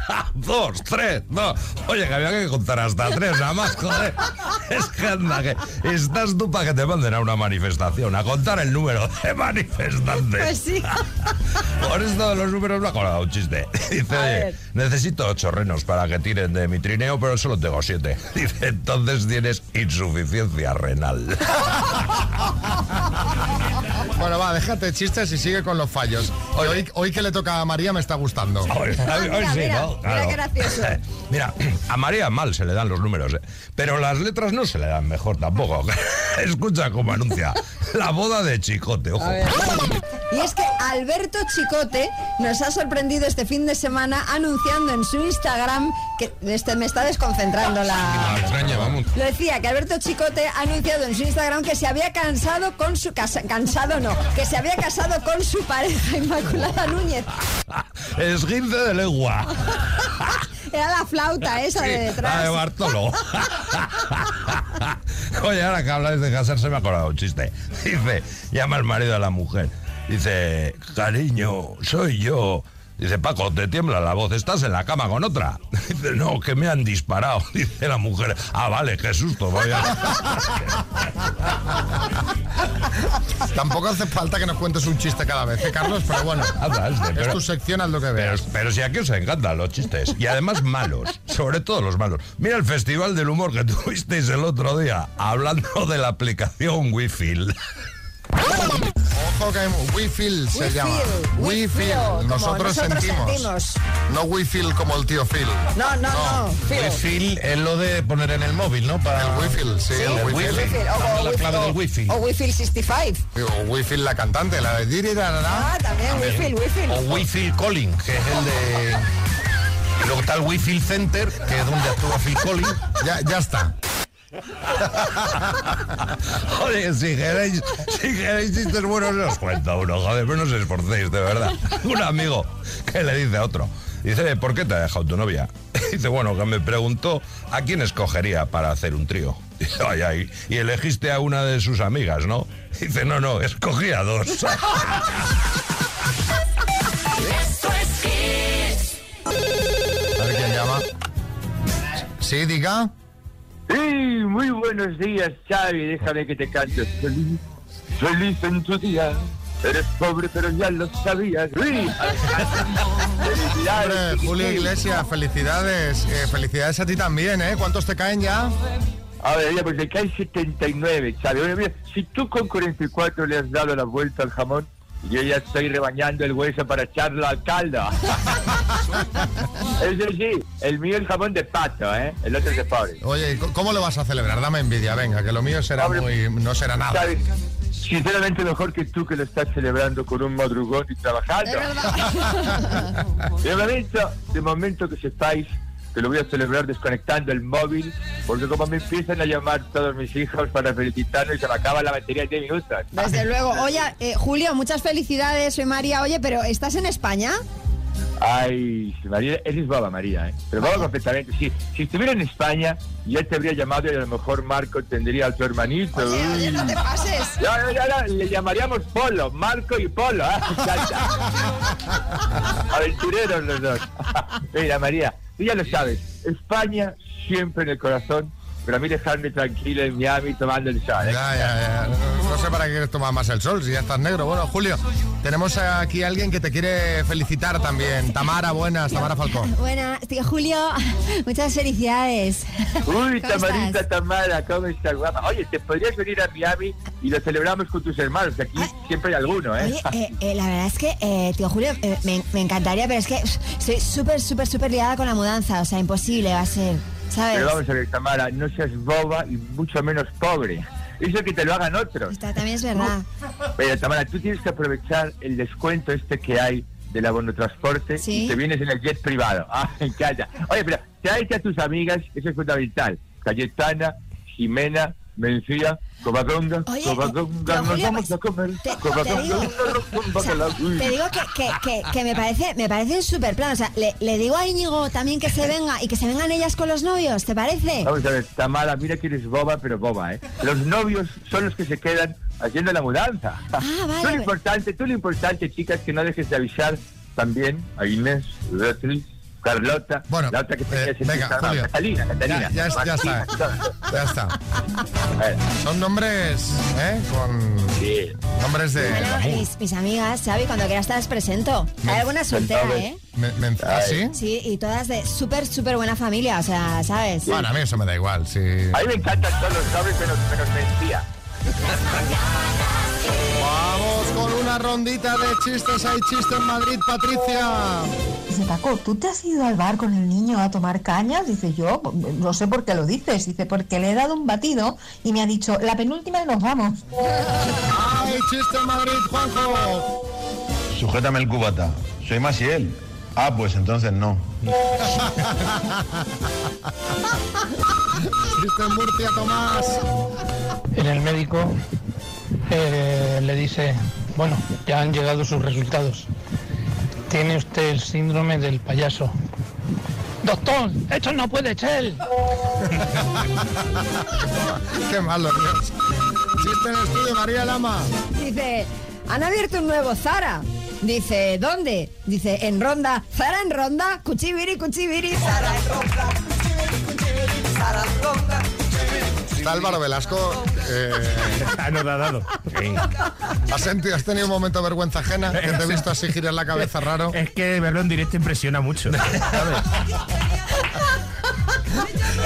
dos, tres, no. Oye, que había que contar hasta tres, nada más, joder. Es que anda, que estás tú para que te manden a una manifestación, a contar el número de manifestantes. Pues sí. Por esto de los números me ha colado un chiste. Dice, oye, necesito ocho renos para que tiren de mi trineo, pero solo tengo siete. Dice, entonces tienes insuficiencia renal. Bueno, va, déjate chistes y sigue con los fallos. Hoy, hoy, hoy que le toca a María me está gustando. Hoy- hoy- hoy mira, sí, mira, ¿no? mira Claro. qué gracioso. Mira, a María mal se le dan los números, ¿eh? pero las letras no se le dan mejor tampoco. Escucha cómo anuncia. La boda de Chicote, ojo. Y es que Alberto Chicote nos ha sorprendido este fin de semana anunciando en su Instagram que este me está desconcentrando la. extraña, vamos. Lo decía que Alberto Chicote ha anunciado en su Instagram que se había cansado con su casa, cansado no, que se había casado con su pareja Inmaculada Núñez. Esguince de legua. Era la flauta esa de La de detrás. Bartolo. Oye, ahora que habláis de casarse me ha acordado un chiste. Dice, llama el marido a la mujer. Dice, cariño, soy yo. Dice, Paco, te tiembla la voz, ¿estás en la cama con otra? Dice, no, que me han disparado. Dice la mujer, ah, vale, qué susto, vaya. Tampoco hace falta que nos cuentes un chiste cada vez, ¿eh, Carlos? Pero bueno, Anda, este, es pero- tu sección, haz lo que Pero, veas. pero si aquí os encantan los chistes. Y además malos. Sobre todo los malos. Mira el festival del humor que tuvisteis el otro día. Hablando de la aplicación Wi-Fi. Ojo que Wi-Fi se We llama. feel, we Wi-Fi. feel, como Nosotros, nosotros sentimos. sentimos. No Wi-Fi como el tío Phil. No, no, no. Phil. Wi-Fi es lo de poner en el móvil, ¿no? Para El Wi-Fi, sí, Sí, el Wi-Fi. Wi-Fi, o- Dame o la Wi-Fi, clave del o- Wi-Fi. O Wi-Fi 65. O Wi-Fi la cantante, la de Diri Ah, también, Wi-Fi, Wi-Fi. O Wi-Fi Calling, que es el de... y Luego está el Wi-Fi Center, que es donde actúa Phil Collins. Ya, ya está. Oye, si queréis, si queréis chistes buenos, os cuento uno, joder, pero no os esforcéis, de verdad. Un amigo que le dice a otro. Dice, ¿por qué te ha dejado tu novia? Dice, bueno, que me preguntó a quién escogería para hacer un trío. Dice, ay, ay, y elegiste a una de sus amigas, ¿no? Dice, no, no, escogí a dos. Quién llama. Sí, diga. Sí, muy buenos días, Xavi. Déjame que te cante. Feliz, feliz en tu día. Eres pobre, pero ya lo sabías. Sí. Felicidades. Hombre, Julio Iglesias, felicidades. Eh, felicidades a ti también, ¿eh? ¿Cuántos te caen ya? A ver, ya, pues le cae 79, Xavi. Oye, mira, si tú con 44 le has dado la vuelta al jamón, yo ya estoy rebañando el hueso para echarlo al caldo. Eso sí, el mío es jamón de pato, ¿eh? El otro es de pobre. Oye, ¿y ¿cómo lo vas a celebrar? Dame envidia, venga, que lo mío será muy. no será nada. Sinceramente mejor que tú que lo estás celebrando con un madrugón y trabajando. De momento, de momento que sepáis que lo voy a celebrar desconectando el móvil, porque como me empiezan a llamar todos mis hijos para felicitarme se me acaba la batería en 10 minutos. Desde luego. Oye, eh, Julio, muchas felicidades. Soy María. Oye, pero ¿estás en España? Ay, María, eres baba, María, ¿eh? Pero baba completamente. Sí, si estuviera en España, ya te habría llamado y a lo mejor Marco tendría a tu hermanito. Oye, oye, no te pases. Ya, ya, ya, le llamaríamos Polo, Marco y Polo. ¿eh? Aventureros los dos. Mira, María, tú ya lo sabes. España siempre en el corazón, pero a mí dejarme tranquilo en Miami tomando el sol. ¿eh? Ya, ya, ya. No, no sé para qué quieres tomar más el sol si ya estás negro. Bueno, Julio, tenemos aquí a alguien que te quiere felicitar también. Tamara, buenas, Tamara Falcón. Buenas, tío Julio. Muchas felicidades. Uy, ¿Cómo Tamarita, estás? Tamara, ¿cómo estás, guapa? Oye, te podrías venir a Miami y lo celebramos con tus hermanos, que aquí siempre hay alguno, ¿eh? Oye, eh, eh, la verdad es que, eh, tío Julio, eh, me, me encantaría, pero es que estoy súper, súper, súper liada con la mudanza. O sea, imposible va a ser, ¿sabes? Pero vamos a ver, Tamara, no seas boba y mucho menos pobre. Eso que te lo hagan otros. Está- también es verdad. Pero Tamara, tú tienes que aprovechar el descuento este que hay del abono transporte Sí. y te vienes en el jet privado. Ah, me encanta. Oye, pero tráete a tus amigas, eso es fundamental. Cayetana, Jimena, Mencía, Covadonga, Oye, Covadonga, eh, nos vamos a comer. te- te Covadonga, digo- un O sea, bacalao. Uy. te digo que, que, que, que me parece me parece un súper plan. O sea, le, le digo a Íñigo también que se venga y que se vengan ellas con los novios, ¿te parece? Vamos a ver, Tamara, mira que eres boba, pero boba, ¿eh? Los novios son los que se quedan haciendo la mudanza. Ah, vale. Tú lo importante, tú lo importante, chicas, que no dejes de avisar también a Inés, Beatriz, Carlota, Bueno, la otra que eh, tenía ese venga, Julio. Catalina, Catalina. Ya, ya, ya está. Ya está. Son nombres, ¿eh? Con nombres de... Bueno, mis, mis amigas, Xavi, cuando quieras te las presento. Hay alguna soltera, ¿eh? Me- me- ¿Ah, sí? Sí, y todas de súper, súper buena familia, o sea, ¿sabes? Bueno, a mí eso me da igual, sí. A mí me encantan todos los nombres menos, menos mentía. Vamos con una rondita de chistes. Hay chiste en Madrid, Patricia. Dice Paco, ¿tú te has ido al bar con el niño a tomar cañas? Dice yo, no sé por qué lo dices. Dice, porque le he dado un batido y me ha dicho, la penúltima y nos vamos. Hay chiste en Madrid, Juanjo. Sujétame el cubata. Soy Masiel. Ah, pues entonces no. Chiste en Murcia, Tomás. En el médico eh, le dice, bueno, ya han llegado sus resultados. Tiene usted el síndrome del payaso. Doctor, esto no puede ser. Qué malo, Dios. Chiste en el estudio, María Lama. Dice, han abierto un nuevo Zara. Dice, ¿dónde? Dice, en Ronda. ¿Zara en Ronda? Cuchibiri, cuchibiri, Zara en Ronda. Está Álvaro Velasco. Eh, Anodadado. ¿Has, sentido, ¿Has tenido un momento de vergüenza ajena? Que te he visto así girar la cabeza raro. Es que verlo en directo impresiona mucho. ¿sabes?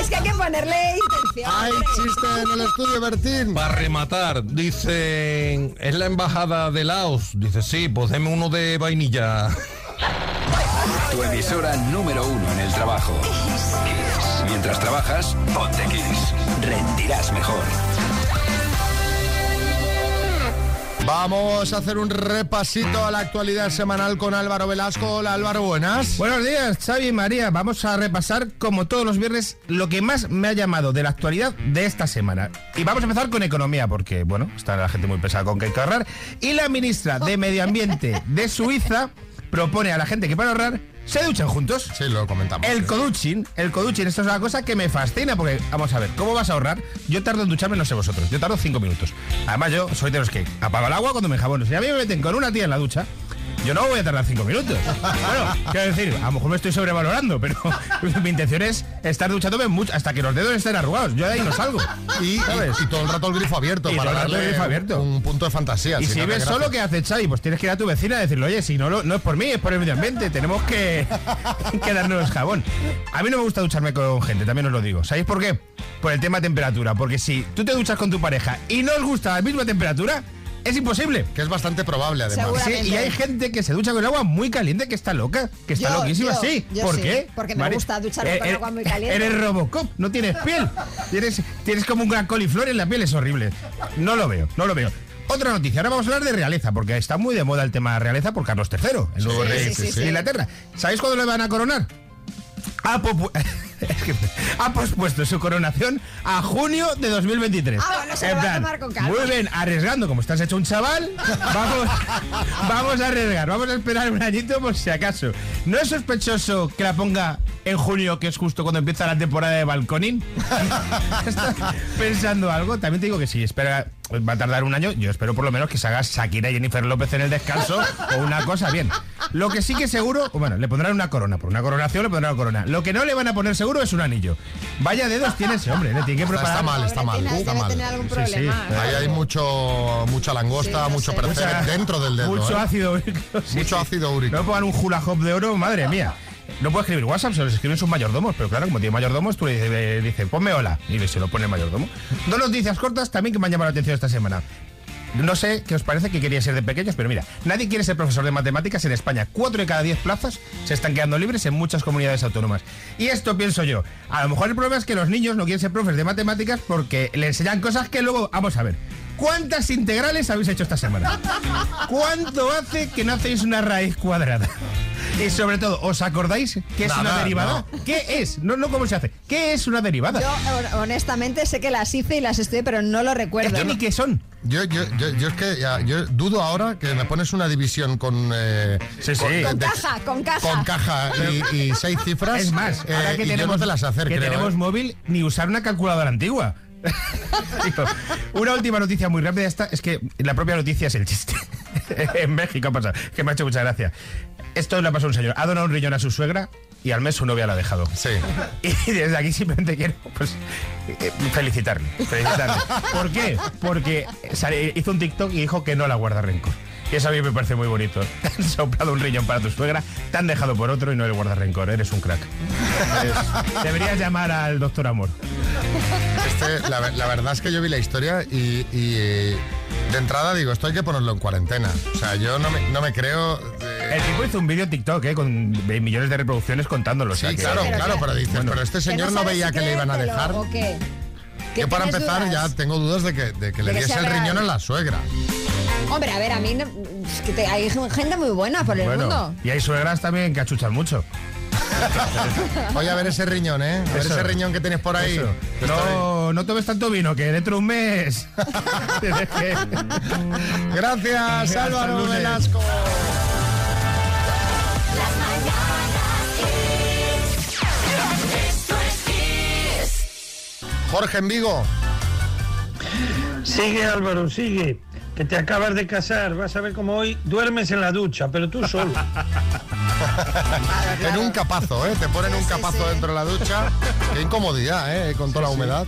Es que hay que ponerle intención. Hay chiste en el estudio, Bertín. Para rematar, dicen, ¿es la embajada de Laos? Dice, sí, pues deme uno de vainilla. Tu emisora número uno en el trabajo. Kiss. Mientras trabajas, ponte Kiss. Rendirás mejor. Vamos a hacer un repasito a la actualidad semanal con Álvaro Velasco. Hola Álvaro, buenas. Buenos días, Xavi y María. Vamos a repasar, como todos los viernes, lo que más me ha llamado de la actualidad de esta semana. Y vamos a empezar con economía, porque, bueno, está la gente muy pesada con que hay que ahorrar. Y la ministra de Medio Ambiente de Suiza propone a la gente que para ahorrar se duchen juntos. Sí, lo comentamos. El coduching, el coduching, esto es una cosa que me fascina porque, vamos a ver, ¿cómo vas a ahorrar? Yo tardo en ducharme, no sé vosotros, yo tardo cinco minutos. Además, yo soy de los que apago el agua cuando me jabono. Si a mí me meten con una tía en la ducha, yo no voy a tardar cinco minutos. Bueno, quiero decir, a lo mejor me estoy sobrevalorando, pero mi intención es estar duchándome mucho hasta que los dedos estén arrugados. Yo de ahí no salgo. Y, ¿sabes? y- y todo el rato el grifo abierto Y para darle el grifo abierto. un punto de fantasía. Y si no, ves solo que hace Xavi, pues tienes que ir a tu vecina y decirle, oye, si no, lo- no es por mí, es por el medio ambiente, tenemos que, que darnos jabón. A mí no me gusta ducharme con gente, también os lo digo. ¿Sabéis por qué? Por el tema de temperatura, porque si tú te duchas con tu pareja y no os gusta la misma temperatura, es imposible. Que es bastante probable, además. Sí, y hay gente que se ducha con agua muy caliente, que está loca, que está Yo, loquísima, yo, sí. yo ¿Por sí, qué? porque me Mari- gusta ducharme Eh, con eh, agua muy caliente. Eres Robocop, no tienes piel. Tienes, tienes como un gran coliflor en la piel, es horrible. No lo veo, no lo veo. Otra noticia, ahora vamos a hablar de realeza, porque está muy de moda el tema de realeza por Carlos III, el nuevo Sí, rey sí, sí, de sí. Inglaterra. ¿Sabéis cuándo le van a coronar? Ha, popu- es que ha pospuesto su coronación a junio de 2023. Ah, bueno, se lo va a tomar con calma. Muy bien, arriesgando, como estás hecho un chaval, vamos, vamos a arriesgar, vamos a esperar un añito por si acaso. ¿No es sospechoso que la ponga en junio, que es justo cuando empieza la temporada de balconín? ¿Estás pensando algo? También te digo que si espera, va a tardar un año, yo espero por lo menos que se haga Shakira y Jennifer López en el descanso o una cosa bien. Lo que sí que seguro, bueno, le pondrán una corona, por una coronación le pondrán una corona. Lo que no le van a poner seguro es un anillo. Vaya dedos tiene ese hombre, le tiene que Está, preparar. está mal, está mal, está mal. Sí, sí. Ahí hay mucho, mucha langosta, Sí, mucho percebe Mucha- dentro del dedo. Mucho ¿eh? ácido úrico. sí, Mucho sí. ácido úrico. No pongan un hula hop de oro, madre mía. No puede escribir WhatsApp, se los escriben sus mayordomos, pero claro, como tiene mayordomos, tú le dices, le dices, ponme hola, y se lo pone el mayordomo. Dos noticias cortas también que me han llamado la atención esta semana. No sé qué os parece que quería ser de pequeños, pero mira, nadie quiere ser profesor de matemáticas en España. Cuatro de cada diez plazas se están quedando libres en muchas comunidades autónomas. Y esto pienso yo. A lo mejor el problema es que los niños no quieren ser profes de matemáticas porque le enseñan cosas que luego, vamos a ver. ¿Cuántas integrales habéis hecho esta semana? ¿Cuánto hace que no hacéis una raíz cuadrada? Y sobre todo, ¿os acordáis qué es una derivada? ¿Qué es? No, no cómo se hace. ¿Qué es una derivada? Yo, hon- honestamente, sé que las hice y las estudié, pero no lo Es recuerdo. que ni qué son. Yo, yo, yo, yo es que ya, yo dudo ahora que me pones una división con. eh, Sí, sí. con, Con de- caja, con caja. con caja y, y seis cifras. Es más, eh, ahora que y yo tenemos, no te las hacer, que creo, tenemos ¿eh? móvil, ni usar una calculadora antigua. Digo, una última noticia muy rápida esta es que la propia noticia es el chiste. en México ha pasado, que me ha hecho mucha gracia. Esto le ha pasado a un señor. Ha donado un riñón a su suegra y al mes su novia la ha dejado. Sí. Y desde aquí simplemente quiero pues, eh, felicitarle, felicitarle. ¿Por qué? Porque hizo un TikTok y dijo que no la guarda rencor. Y eso a mí me parece muy bonito. Te han soplado un riñón para tu suegra, te han dejado por otro y no le guardas rencor. Eres un crack. Eres- deberías llamar al doctor Amor. Este, la, ver- la verdad es que yo vi la historia y, y, eh, de entrada digo, esto hay que ponerlo en cuarentena. O sea, yo no me, no me creo... El tipo hizo un vídeo TikTok eh, con millones de reproducciones contándolo. o sea Sí, que- claro, claro, pero dices, pero este señor no, veía que le iban a dejar. ¿O qué? ¿Qué Yo para empezar dudas? ya tengo dudas de que, de que le diese el riñón a la suegra. Hombre, a ver, a mí no- es que te- hay gente muy buena por el Bueno, mundo. y hay suegras también que achuchan mucho. Voy a ver ese riñón, ¿eh? A ver Eso. ese riñón que tienes por ahí. Eso. No, no tomes tanto vino, que dentro de un mes. Gracias, Álvaro. Velasco. Jorge en Vigo. Sigue Álvaro, sigue. Que te acabas de casar, vas a ver cómo hoy duermes en la ducha, pero tú solo. En un capazo, ¿eh? Te ponen un capazo dentro de la ducha. Qué incomodidad, ¿eh? Con toda la humedad.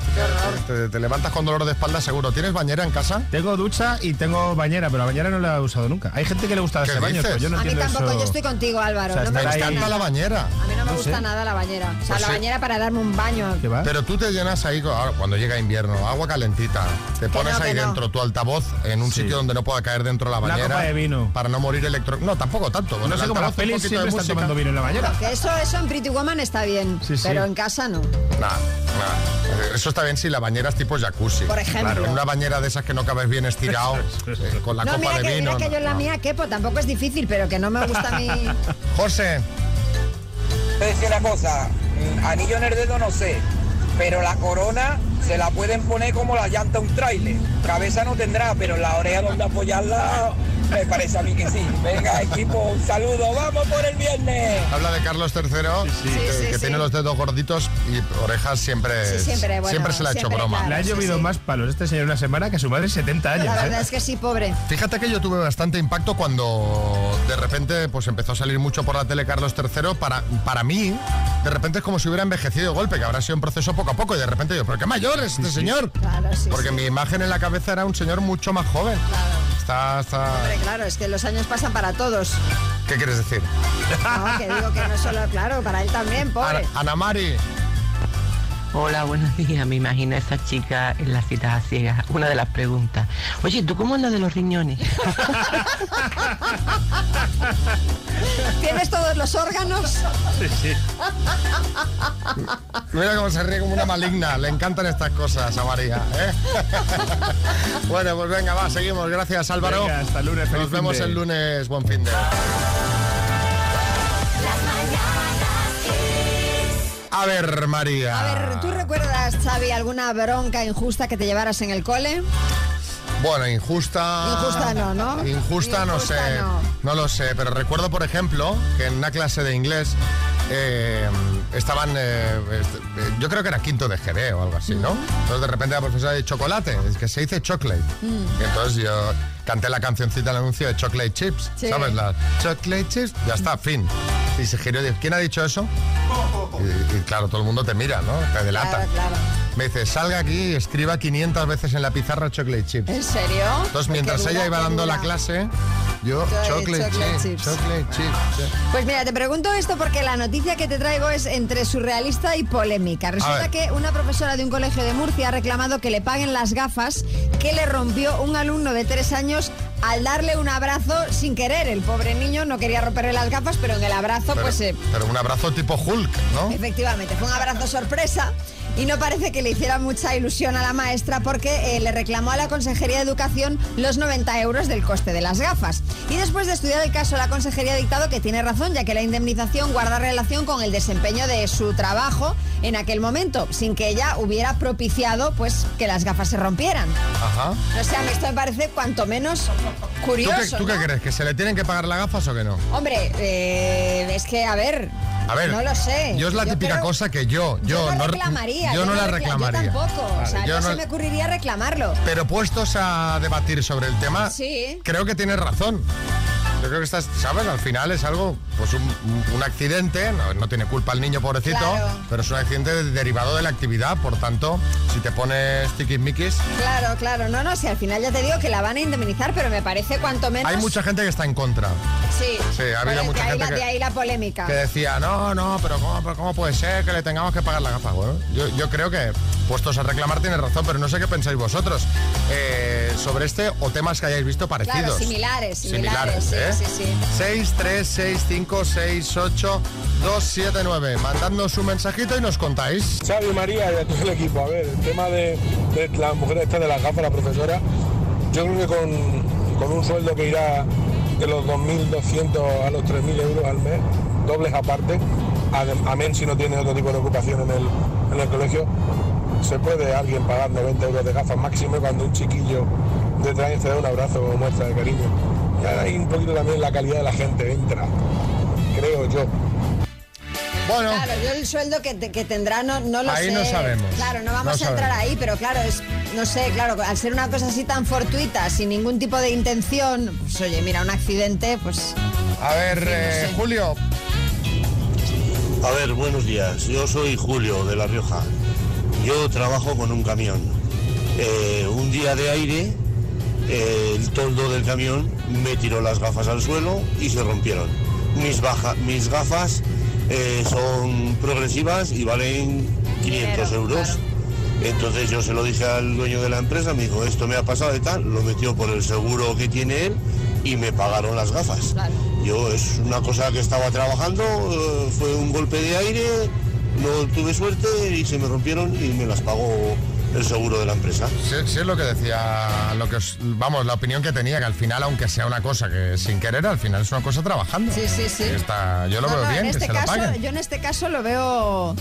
Te, te levantas con dolor de espalda seguro. ¿Tienes bañera en casa? Tengo ducha y tengo bañera, pero la bañera no la he usado nunca. Hay gente que le gusta darse ¿Qué baños, dices? pero yo no a mí entiendo tampoco, eso. yo estoy contigo, Álvaro. O sea, no me gusta ahí- nada. la bañera. A mí no me No gusta sé. nada la bañera. O sea, Pues la sí. bañera para darme un baño. ¿Qué va? Pero tú te llenas ahí, ahora, cuando llega invierno, agua calentita, te pones no, ahí dentro tu altavoz en un Sí. Sitio donde no pueda caer dentro la Una bañera. copa de vino. Para no morir electro... No, tampoco tanto. No el sé cómo las pelis poquito siempre de están tomando vino en la bañera. Que eso, eso en Pretty Woman está bien, Sí, sí. pero en casa no. Nah, nah. Eso está bien si la bañera es tipo jacuzzi. Por ejemplo. Claro, una bañera de esas que no cabes bien estirado, eh, con la no, copa mira de que, vino. mira que no, yo en la no. mía quepo, tampoco es difícil, pero que no me gusta a mí. José, Te decía una cosa, mm, anillo en el dedo no sé, pero la corona se la pueden poner como la llanta a un tráiler. Cabeza no tendrá, pero la oreja donde apoyarla me parece a mí que sí. Venga equipo, un saludo, vamos por el viernes. habla de Carlos III, que, Sí, que sí, tiene los dedos gorditos y orejas siempre. Sí, siempre, bueno, se le ha hecho siempre, broma. claro. Le ha llovido sí. más palos este señor una semana que a su madre 70 años. La verdad ¿eh? es que sí, pobre. Fíjate que yo tuve bastante impacto cuando de repente pues empezó a salir mucho por la tele Carlos III. Para, para mí, de repente es como si hubiera envejecido de golpe, que habrá sido un proceso poco a poco. Y de repente yo, ¿pero qué mayor es este señor? Claro, sí. Porque sí. mi imagen en la cabeza era un señor mucho más joven. Está, está... Hombre, claro, es que los años pasan para todos. ¿Qué quieres decir? No, que digo que no solo, claro, para él también, pobre. Ana, Ana Mari. Hola, buenos días. Me imagino a esa chica en la cita ciega. Una de las preguntas. Oye, ¿tú cómo andas de los riñones? ¿Tienes todos los órganos? Mira cómo se ríe como una maligna. Le encantan estas cosas a María. ¿eh? bueno, pues venga, va, seguimos. Gracias, Álvaro. Venga, hasta el lunes, feliz Nos vemos el lunes. Buen fin de. A ver, María. A ver, ¿tú recuerdas, Xavi, alguna bronca injusta que te llevaras en el cole? Bueno, injusta. Injusta no, ¿no? Injusta, no sé. no. lo sé, pero recuerdo, por ejemplo, que en una clase de inglés eh, estaban. eh, est- eh, yo creo que era quinto de GB o algo así, ¿no? Entonces de repente la profesora de chocolate, es que se dice chocolate. Y entonces yo canté la cancioncita del anuncio de chocolate chips, Sí. ¿sabes? La chocolate chips, ya está, fin. Y se giró y dijo, ¿quién ha dicho eso? Y, y claro, todo el mundo te mira, ¿no? Te delata. Claro, claro. Me dice, salga aquí y escriba 500 veces en la pizarra chocolate chips. ¿En serio? Entonces, mientras ella iba dando la clase, yo, Chocolate- chocolate, chocolate chips, chips. chocolate chips. Pues mira, te pregunto esto porque la noticia que te traigo es entre surrealista y polémica. Resulta que una profesora de un colegio de Murcia ha reclamado que le paguen las gafas que le rompió un alumno de tres años al darle un abrazo sin querer. El pobre niño no quería romperle las gafas, pero en el abrazo, Pero, pues eh, pero un abrazo tipo Hulk, ¿no? Efectivamente, fue un abrazo sorpresa y no parece que le hiciera mucha ilusión a la maestra porque eh, le reclamó a la Consejería de Educación los 90 euros del coste de las gafas. Y después de estudiar el caso, la Consejería ha dictado que tiene razón, ya que la indemnización guarda relación con el desempeño de su trabajo en aquel momento, sin que ella hubiera propiciado pues que las gafas se rompieran. Ajá. No sé, a mí esto me parece cuanto menos ¿Tú curioso. qué, tú qué crees? ¿Que se le tienen que pagar las gafas o que no? Hombre, eh, es que, a ver, A ver, no lo sé. yo es la típica creo- cosa que yo, yo, yo no no reclamaría. Yo no la recla- reclamaría. Yo tampoco. o sea, yo no, no- se me ocurriría reclamarlo. Pero puestos a debatir sobre el tema, Sí. creo que tienes razón. Yo creo que estás, ¿sabes? Al final es algo, pues un, un accidente, no, no tiene culpa el niño pobrecito, Claro. pero es un accidente de- derivado de la actividad, por tanto, si te pones tiquismiquis, Claro, claro. No, no, si al final ya te digo que la van a indemnizar, pero me parece cuanto menos. hay mucha gente que está en contra. Sí, Sí, ha habido Pues mucha gente la- que- De ahí la polémica. Que decía, no, no, pero ¿cómo, pero cómo puede ser que le tengamos que pagar la gafa? Bueno, yo, yo creo que, puestos a reclamar, tiene razón, pero no sé qué pensáis vosotros eh, sobre este o temas que hayáis visto parecidos. Claro, similares, similares. Similares, sí, ¿eh? sí, sí. 6, 3, 6, 5, 6, 8, 2, 7, 9. Mandadnos un mensajito y nos contáis. Xavi María y a todo el equipo. A ver, el tema de, de la mujer esta de las gafas, la profesora, yo creo que con, con un sueldo que irá de los 2.200 a los 3.000 euros al mes, dobles aparte, amén si no tiene otro tipo de ocupación en el, en el colegio, se puede alguien pagar 90 euros de gafas máximo cuando un chiquillo detrás te da un abrazo como muestra de cariño. Y ahí un poquito también la calidad de la gente entra, creo yo. Bueno. Claro, yo el sueldo que, que tendrá no, no lo Ahí sé. no sabemos. Claro, no vamos No a entrar sabemos. ahí, pero claro, es, no sé, claro, al ser una cosa así tan fortuita, sin ningún tipo de intención, pues oye, mira, un accidente, pues... A ver, eh, Julio. A ver, buenos días. Yo soy Julio de La Rioja. Yo trabajo con un camión. Eh, un día de aire, eh, el toldo del camión me tiró las gafas al suelo y se rompieron. Mis, baja- mis gafas eh, son progresivas y valen 500 euros. Entonces yo se lo dije al dueño de la empresa, me dijo, esto me ha pasado de tal, lo metió por el seguro que tiene él y me pagaron las gafas. Yo es una cosa que estaba trabajando, eh, fue un golpe de aire, no tuve suerte y se me rompieron y me las pagó el seguro de la empresa. Sí, sí es lo que decía, lo que os- vamos, la opinión que tenía, que al final, aunque sea una cosa que sin querer, al final es una cosa trabajando. Sí, sí, sí. Está- yo lo No, veo no, bien, en que este se lo caso, paguen. yo en este caso lo veo...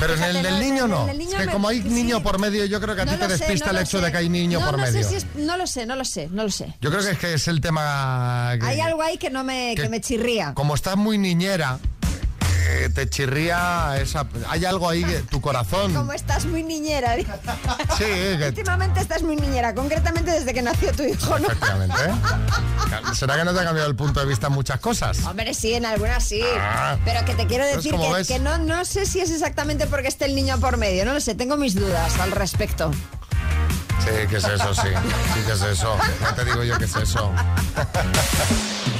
Pero en el Fíjate, del no, niño no. niño es que me- como hay sí. niño por medio, yo creo que a ti te sé, despista no el hecho sé. de que hay niño no, por no medio. Sé si es- no lo sé, no lo sé, no lo sé. Yo creo que es que es el tema que, Hay algo ahí que no me, que, que- me chirría. como estás muy niñera, eh, te chirría esa hay algo ahí que tu corazón. Como estás muy niñera. Sí, que Últimamente estás muy niñera, concretamente desde que nació tu hijo, ¿no? efectivamente. ¿eh? ¿Será que no te ha cambiado el punto de vista en muchas cosas? Hombre, sí, en algunas sí. Ah. Pero que te quiero decir que no, no sé si es exactamente porque esté el niño por medio. No lo sé, tengo mis dudas al respecto. Sí, que es eso, sí. Sí, que es eso. Ya te digo yo que es eso.